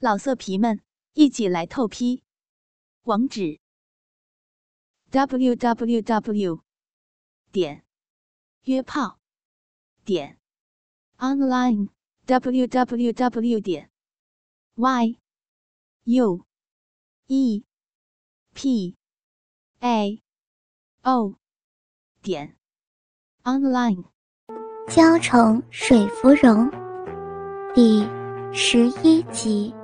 老色皮们，一起来透批！网址：w w w 点约炮点 online w w w 点 y u e p a o 点 online。娇宠水芙蓉第十一集。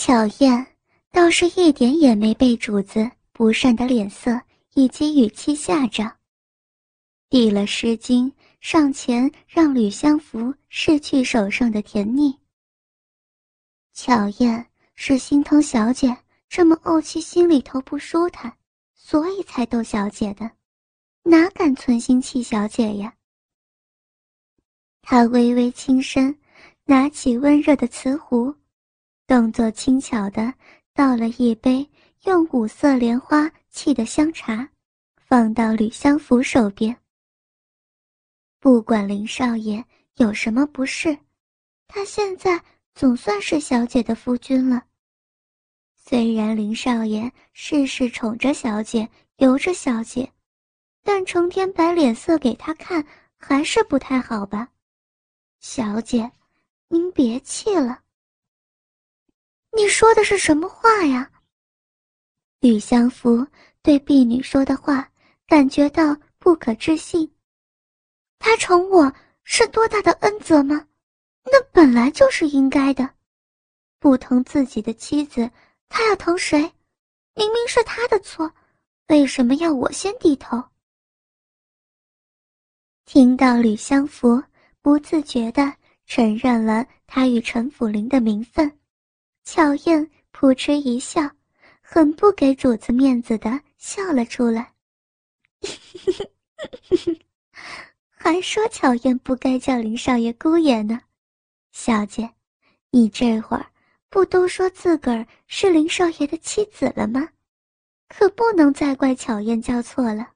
巧燕倒是一点也没被主子不善的脸色以及语气吓着，递了湿巾上前让吕相福拭去手上的甜腻。巧燕是心疼小姐这么怄气，心里头不舒坦，所以才逗小姐的，哪敢存心气小姐呀？她微微轻身，拿起温热的瓷壶。动作轻巧的倒了一杯用五色莲花沏的香茶，放到吕相福手边。不管林少爷有什么不适，他现在总算是小姐的夫君了。虽然林少爷事事宠着小姐，由着小姐，但成天摆脸色给他看，还是不太好吧？小姐，您别气了。你说的是什么话呀？吕相福对婢女说的话感觉到不可置信。他宠我是多大的恩泽吗？那本来就是应该的。不疼自己的妻子，他要疼谁？明明是他的错，为什么要我先低头？听到吕相福不自觉地承认了他与陈府林的名分。巧燕扑哧一笑，很不给主子面子的笑了出来。还说巧燕不该叫林少爷姑爷呢，小姐，你这会儿不都说自个儿是林少爷的妻子了吗？可不能再怪巧燕叫错了。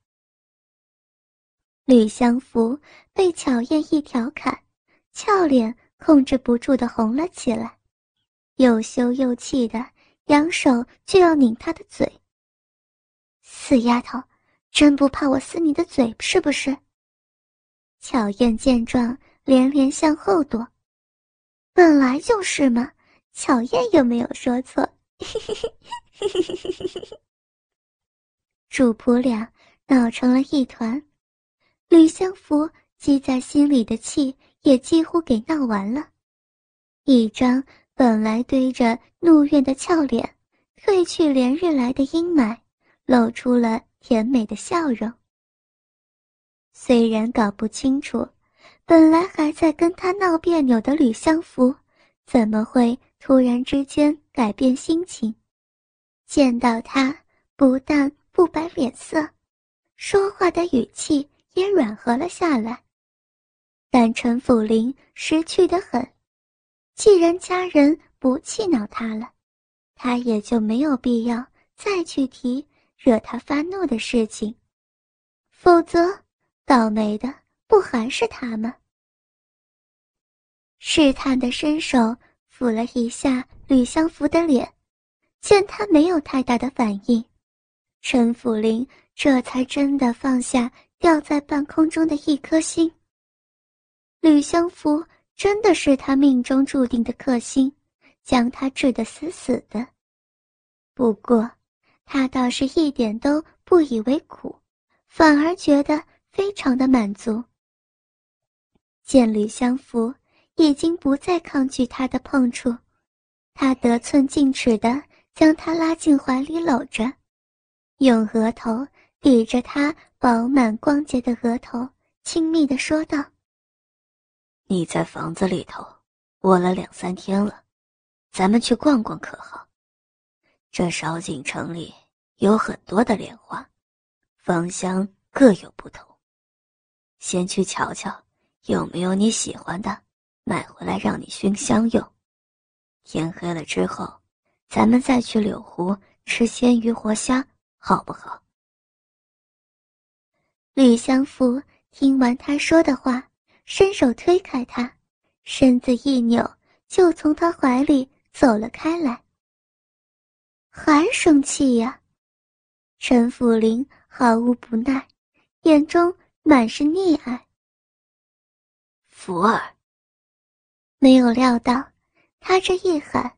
吕相福被巧燕一调侃，俏脸控制不住的红了起来。又羞又气的，扬手就要拧他的嘴。死丫头，真不怕我撕你的嘴是不是？巧燕见状，连连向后躲。本来就是嘛，巧燕又没有说错。主仆俩闹成了一团，吕相福积在心里的气也几乎给闹完了，一张。本来堆着怒怨的俏脸，褪去连日来的阴霾，露出了甜美的笑容。虽然搞不清楚，本来还在跟他闹别扭的吕相福，怎么会突然之间改变心情？见到他，不但不摆脸色，说话的语气也软和了下来。但陈府林识趣的很。既然家人不气恼他了，他也就没有必要再去提惹他发怒的事情。否则，倒霉的不还是他吗？试探的伸手抚了一下吕相福的脸，见他没有太大的反应，陈府林这才真的放下吊在半空中的一颗心。吕相福。真的是他命中注定的克星，将他治得死死的。不过，他倒是一点都不以为苦，反而觉得非常的满足。见吕相福已经不再抗拒他的碰触，他得寸进尺的将他拉进怀里搂着，用额头抵着他饱满光洁的额头，亲密的说道。你在房子里头窝了两三天了，咱们去逛逛可好？这少景城里有很多的莲花，芳香各有不同。先去瞧瞧，有没有你喜欢的，买回来让你熏香用。天黑了之后，咱们再去柳湖吃鲜鱼活虾，好不好？吕相福听完他说的话，伸手推开他，身子一扭，就从他怀里走了开来。还生气呀？陈府林毫无不耐，眼中满是溺爱。福儿没有料到，他这一喊，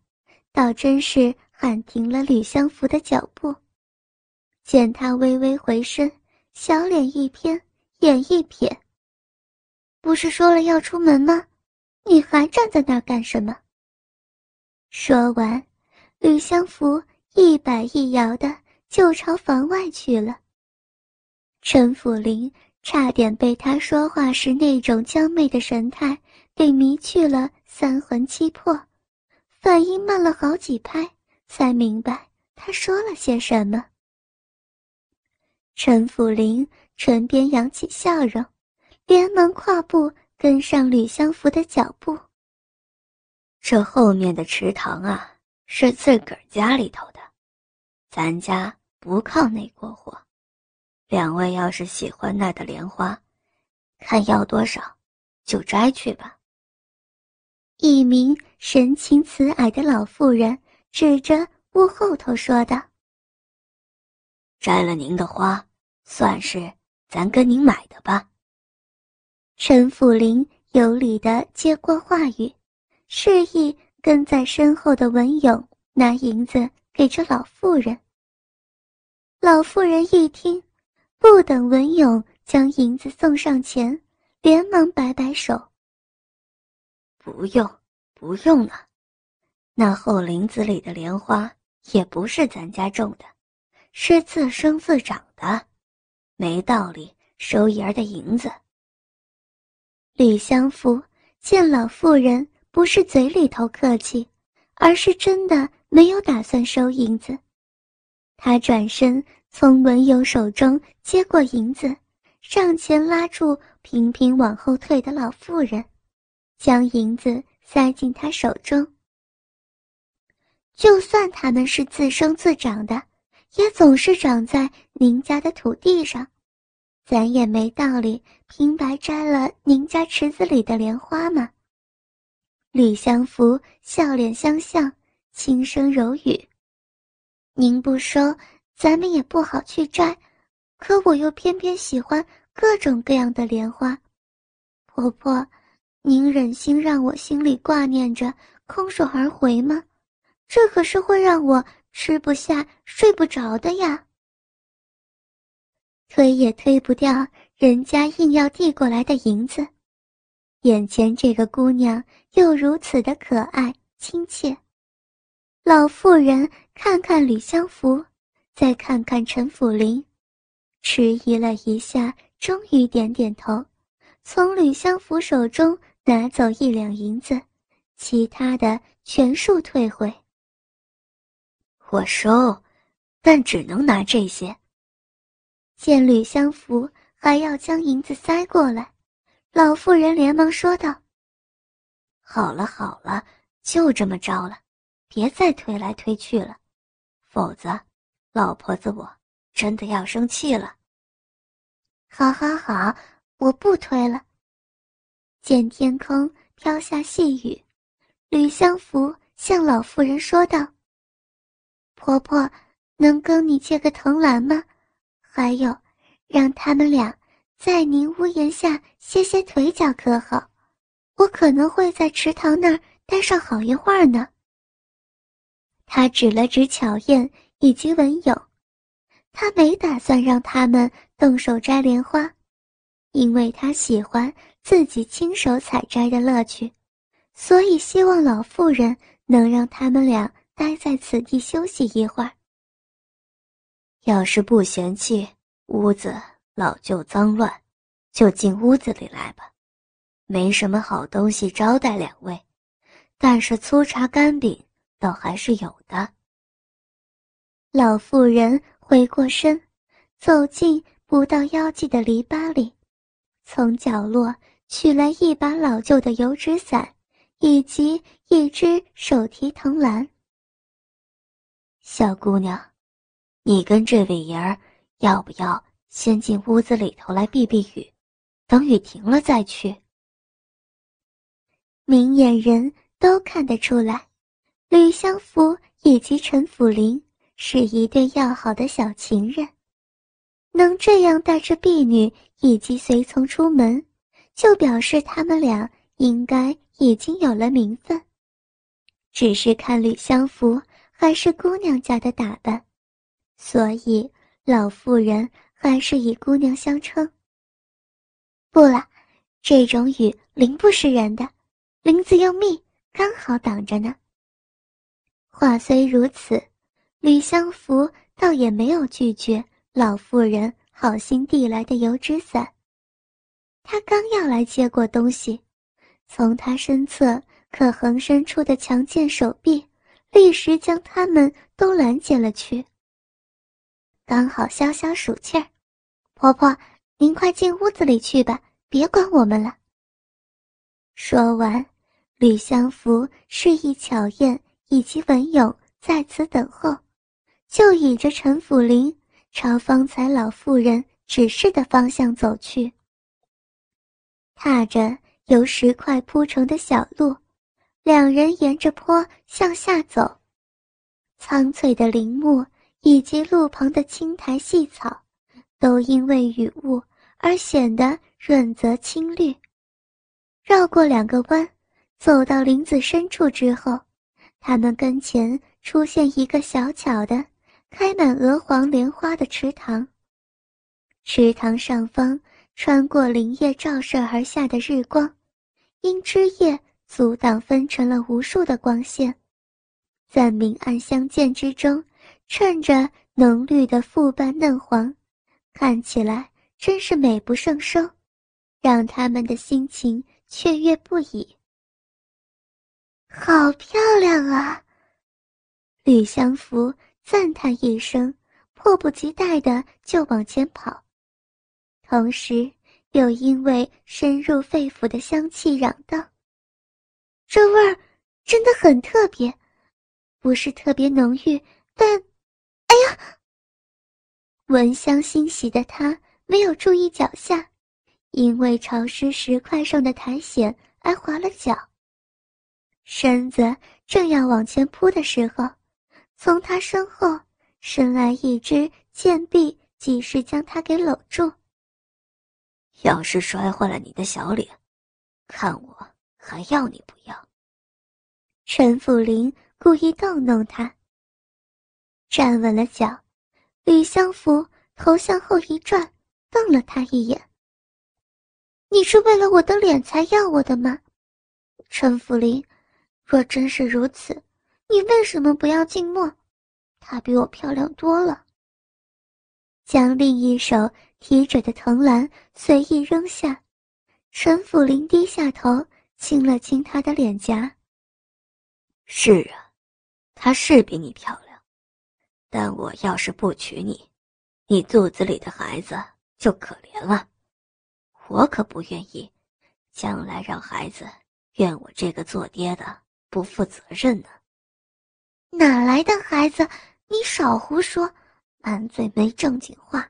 倒真是喊停了吕相福的脚步。见他微微回身，小脸一偏，眼一瞥。不是说了要出门吗？你还站在那儿干什么？说完，吕相福一摆一摇的就朝房外去了。陈府林差点被他说话时那种娇媚的神态给迷去了三魂七魄，反应慢了好几拍，才明白他说了些什么。陈府林唇边扬起笑容，连忙跨步跟上吕相福的脚步。这后面的池塘啊，是自个儿家里头的，咱家不靠那过火。两位要是喜欢那的莲花，看要多少，就摘去吧。一名神情慈蔼的老妇人指着屋后头说道。摘了您的花，算是咱跟您买的吧。陈府林有礼的接过话语，示意跟在身后的文勇拿银子给这老妇人。老妇人一听，不等文勇将银子送上前，连忙摆摆手：“不用，不用了。那后林子里的莲花也不是咱家种的。”是自生自长的，没道理收爷儿的银子。吕相福见老妇人不是嘴里头客气，而是真的没有打算收银子，他转身从文友手中接过银子，上前拉住频频往后退的老妇人，将银子塞进他手中。就算他们是自生自长的。也总是长在您家的土地上，咱也没道理平白摘了您家池子里的莲花嘛。吕相福笑脸相向，轻声柔语：“您不收，咱们也不好去摘。可我又偏偏喜欢各种各样的莲花，婆婆，您忍心让我心里挂念着，空手而回吗？这可是会让我……”吃不下、睡不着的呀，推也推不掉人家硬要递过来的银子。眼前这个姑娘又如此的可爱亲切，老妇人看看吕相福，再看看陈辅林，迟疑了一下，终于点点头，从吕相福手中拿走一两银子，其他的全数退回。我收，但只能拿这些。见吕相福还要将银子塞过来，老妇人连忙说道：“好了好了，就这么着了，别再推来推去了，否则老婆子我真的要生气了。”好好好，我不推了。见天空飘下细雨，吕相福向老妇人说道。婆婆，能跟你借个藤篮吗？还有，让他们俩在您屋檐下歇歇腿脚，可好？我可能会在池塘那儿待上好一会儿呢。他指了指巧燕以及文勇，他没打算让他们动手摘莲花，因为他喜欢自己亲手采摘的乐趣，所以希望老妇人能让他们俩。待在此地休息一会儿。要是不嫌弃屋子老旧脏乱，就进屋子里来吧。没什么好东西招待两位，但是粗茶干饼倒还是有的。老妇人回过身，走进不到腰际的篱笆里，从角落取来一把老旧的油纸伞，以及一只手提藤篮。小姑娘，你跟这位爷儿要不要先进屋子里头来避避雨？等雨停了再去。明眼人都看得出来，吕相福以及陈府林是一对要好的小情人，能这样带着婢女以及随从出门，就表示他们俩应该已经有了名分。只是看吕相福还是姑娘家的打扮，所以老妇人还是以姑娘相称。不了，这种雨淋不湿人的。林子又密，刚好挡着呢。话虽如此，吕相福倒也没有拒绝老妇人好心递来的油纸伞。他刚要来接过东西，从他身侧可横伸出的强健手臂，立时将他们都拦截了去。刚好消消暑气儿，婆婆，您快进屋子里去吧，别管我们了。说完。吕相福示意巧燕以及文勇在此等候，就倚着陈府林朝方才老妇人指示的方向走去。踏着由石块铺成的小路，两人沿着坡向下走。苍翠的林木以及路旁的青苔细草，都因为雨雾而显得润泽青绿。绕过两个弯。走到林子深处之后，他们跟前出现一个小巧的、开满鹅黄莲花的池塘。池塘上方穿过林叶照射而下的日光，因枝叶阻挡，分成了无数的光线，在明暗相间之中，衬着浓绿的复瓣嫩黄，看起来真是美不胜收，让他们的心情雀跃不已。好漂亮啊！吕相福赞叹一声，迫不及待的就往前跑，同时又因为深入肺腑的香气嚷道：“这味儿真的很特别，不是特别浓郁，但……哎呀！”闻香欣喜的他没有注意脚下，因为潮湿石块上的苔藓而滑了脚。身子正要往前扑的时候，从他身后伸来一只贱臂，及时将他给搂住。要是摔坏了你的小脸，看我还要你不要？陈辅林故意逗弄他。站稳了脚，吕相福头向后一转，瞪了他一眼：“你是为了我的脸才要我的吗，陈辅林？”若真是如此，你为什么不要静默？她比我漂亮多了。将另一手提着的藤篮随意扔下，陈辅林低下头亲了亲她的脸颊。是啊，她是比你漂亮，但我要是不娶你，你肚子里的孩子就可怜了。我可不愿意，将来让孩子怨我这个做爹的。不负责任呢？哪来的孩子？你少胡说，满嘴没正经话。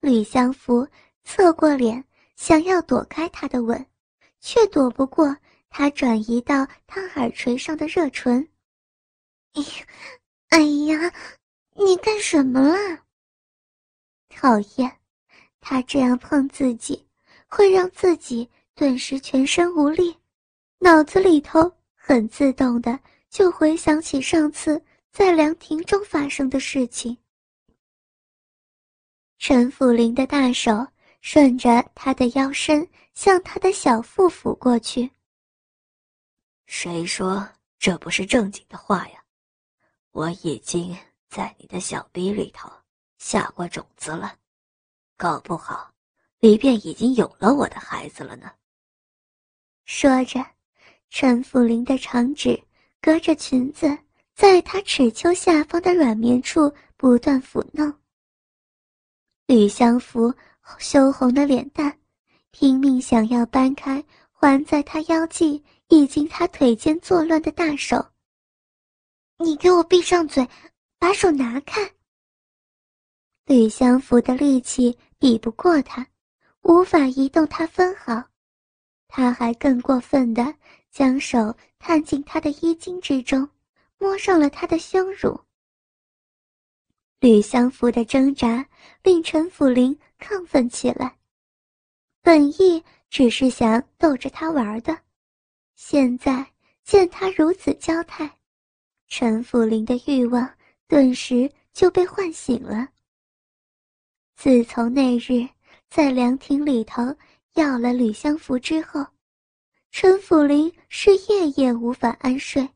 吕相福侧过脸，想要躲开他的吻，却躲不过他转移到他耳垂上的热唇。哎呀，哎呀，你干什么啦？讨厌，他这样碰自己，会让自己顿时全身无力。脑子里头很自动的就回想起上次在凉亭中发生的事情。陈辅林的大手顺着他的腰身向他的小腹抚过去。谁说这不是正经的话呀？我已经在你的小逼里头下过种子了，搞不好里边已经有了我的孩子了呢。说着。陈福林的长指隔着裙子，在他齿丘下方的软绵处不断抚弄。吕相福羞红的脸蛋，拼命想要掰开环在他腰际以及他腿间作乱的大手。你给我闭上嘴，把手拿开。吕相福的力气比不过他，无法移动他分毫。他还更过分的将手探进他的衣襟之中，摸上了他的胸乳。吕相福的挣扎令陈辅林亢奋起来。本意只是想逗着他玩的，现在见他如此娇态，陈辅林的欲望顿时就被唤醒了。自从那日在凉亭里头要了吕相福之后，陈辅林是夜夜无法安睡，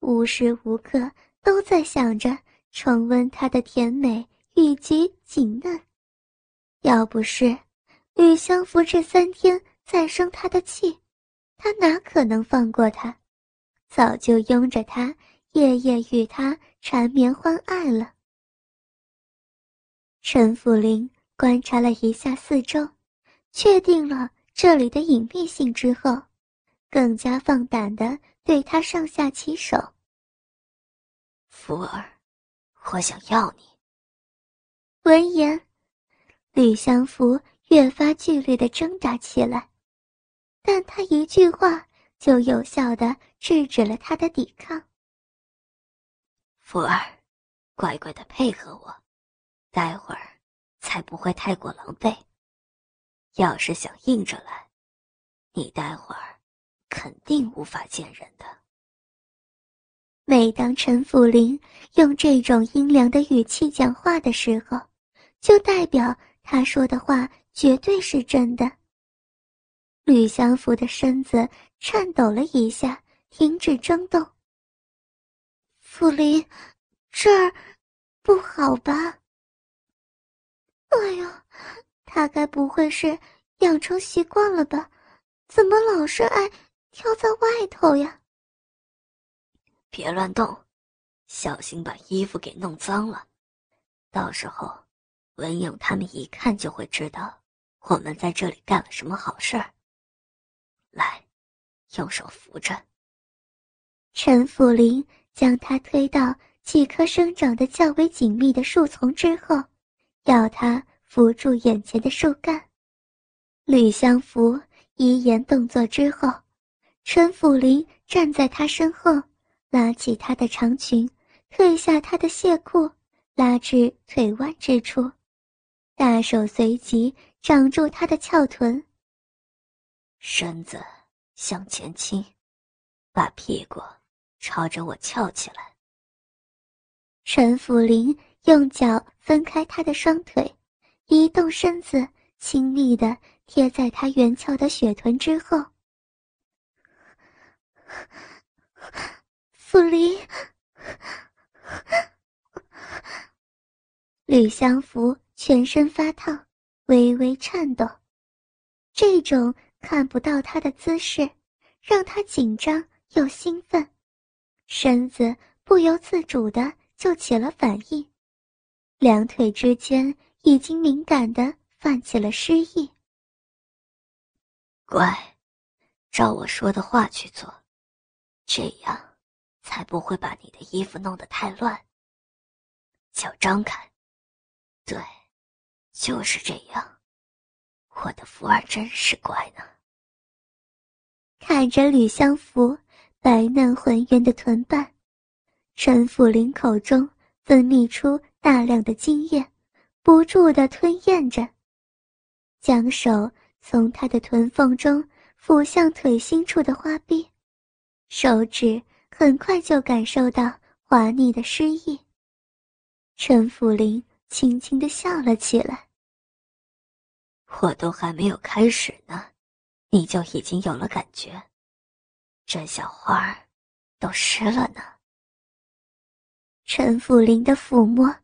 无时无刻都在想着。重温她的甜美以及紧嫩，要不是吕相福这三天在生他的气，他哪可能放过他？早就拥着他，夜夜与他缠绵欢爱了。陈福林观察了一下四周，确定了这里的隐蔽性之后，更加放胆的对他上下其手。福儿。我想要你。闻言，吕相福越发剧烈的挣扎起来，但他一句话就有效的制止了他的抵抗。福儿，乖乖的配合我，待会儿才不会太过狼狈。要是想硬着来，你待会儿肯定无法见人的。每当陈福林用这种阴凉的语气讲话的时候，就代表他说的话绝对是真的。吕相福的身子颤抖了一下，停止争动。傅林，这儿不好吧？哎呦，他该不会是养成习惯了吧？怎么老是爱跳在外头呀？别乱动，小心把衣服给弄脏了。到时候，文勇他们一看就会知道我们在这里干了什么好事儿。来，用手扶着。陈福林将他推到几棵生长的较为紧密的树丛之后，要他扶住眼前的树干。吕相福一言动作之后，陈福林站在他身后。拉起她的长裙，褪下她的亵裤，拉至腿弯之处，大手随即掌住她的翘臀。身子向前倾，把屁股朝着我翘起来。陈福林用脚分开他的双腿，移动身子，亲密地贴在他圆翘的雪臀之后。傅离，吕相福全身发烫，微微颤抖。这种看不到他的姿势，让他紧张又兴奋，身子不由自主的就起了反应，两腿之间已经敏感的泛起了湿意。乖，照我说的话去做，这样。才不会把你的衣服弄得太乱。脚张开，对，就是这样。我的福儿真是乖呢。看着吕相福白嫩浑圆的臀瓣，陈福林口中分泌出大量的精液，不住的吞咽着，将手从他的臀缝中抚向腿心处的花臂，手指。很快就感受到滑腻的诗意。陈福林轻轻的笑了起来。我都还没有开始呢，你就已经有了感觉，这小花儿都湿了呢。陈福林的抚摸，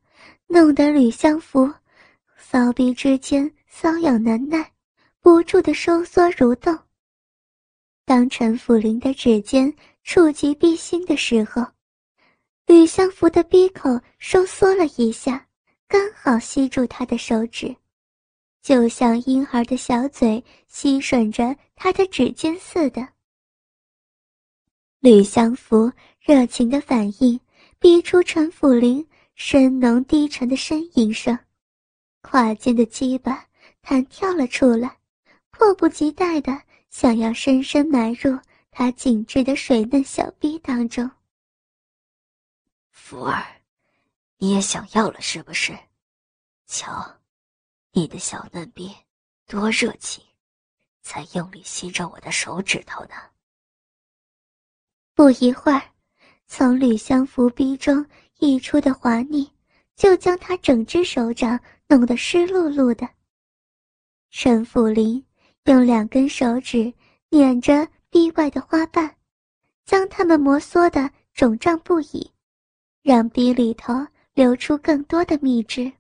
弄得吕相福骚逼之间瘙痒难耐，不住的收缩蠕动。当陈福林的指尖。触及逼心的时候，吕相福的鼻口收缩了一下，刚好吸住他的手指，就像婴儿的小嘴吸吮着他的指尖似的。吕相福热情的反应，逼出陈辅林深浓低沉的呻吟声，胯间的鸡巴弹跳了出来，迫不及待的想要深深埋入他紧致的水嫩小臂当中。福儿，你也想要了是不是？瞧，你的小嫩逼多热情，才用力吸着我的手指头呢。不一会儿，从吕相福逼中溢出的滑腻，就将他整只手掌弄得湿漉漉的。陈福林用两根手指捻着壁外的花瓣，将它们摩挲的肿胀不已。让鼻里头流出更多的蜜汁。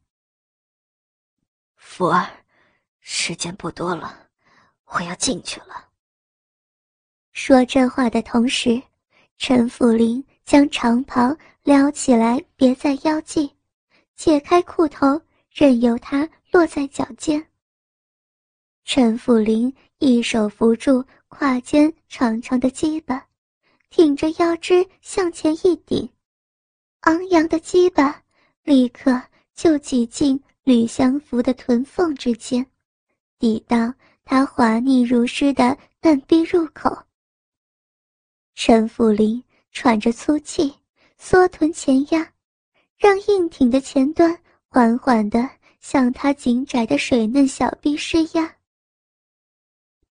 福儿，时间不多了，我要进去了。说这话的同时，陈福林将长袍撩起来别在腰际，解开裤头，任由它落在脚尖。陈福林一手扶住胯间长长的鸡巴，挺着腰肢向前一顶。昂扬的鸡巴立刻就挤进吕相福的臀缝之间，抵到他滑腻如湿的嫩逼入口。陈福林喘着粗气，缩臀前压，让硬挺的前端缓缓地向他紧窄的水嫩小臂施压。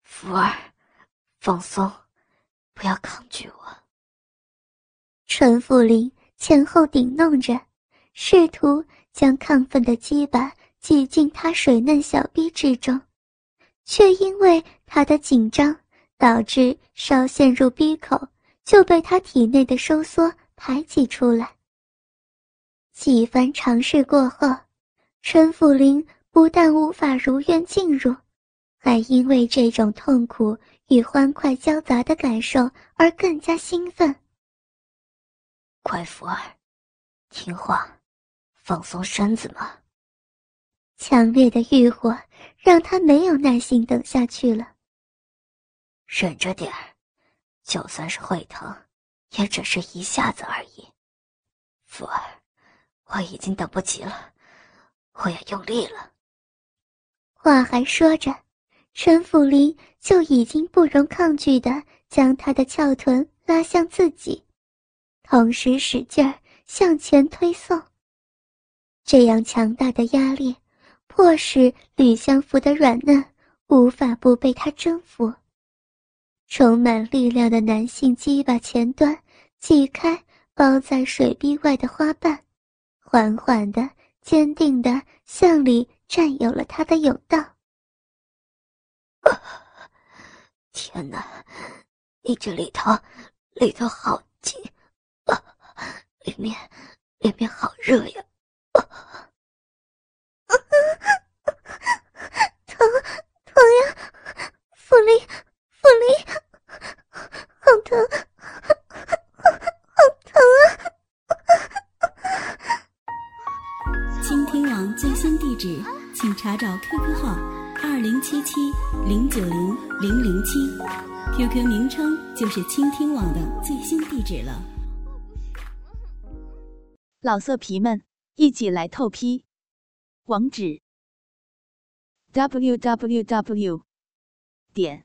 福儿，放松，不要抗拒我。陈福林。前后顶弄着，试图将亢奋的鸡巴挤进他水嫩小臂之中，却因为他的紧张，导致稍陷入逼口就被他体内的收缩排挤出来。几番尝试过后，陈福林不但无法如愿进入，还因为这种痛苦与欢快交杂的感受而更加兴奋。乖福儿，听话，放松身子嘛。强烈的欲火让他没有耐心等下去了。忍着点儿，就算是会疼，也只是一下子而已。福儿，我已经等不及了，我要用力了。话还说着，陈福林就已经不容抗拒的将他的翘臀拉向自己。同时使劲儿向前推送。这样强大的压力，迫使吕相福的软嫩无法不被他征服。充满力量的男性鸡巴前端挤开包在水壁外的花瓣，缓缓的、坚定的向里占有了他的甬道。天哪，你这里头，里头好紧！里面，里面好热呀！疼，疼呀！福利，福利，好疼，好疼啊！倾听网最新地址，请查找 QQ 号二零七七零九零零零七，QQ 名称就是倾听网的最新地址了。老色皮们，一起来透批！网址：w w w 点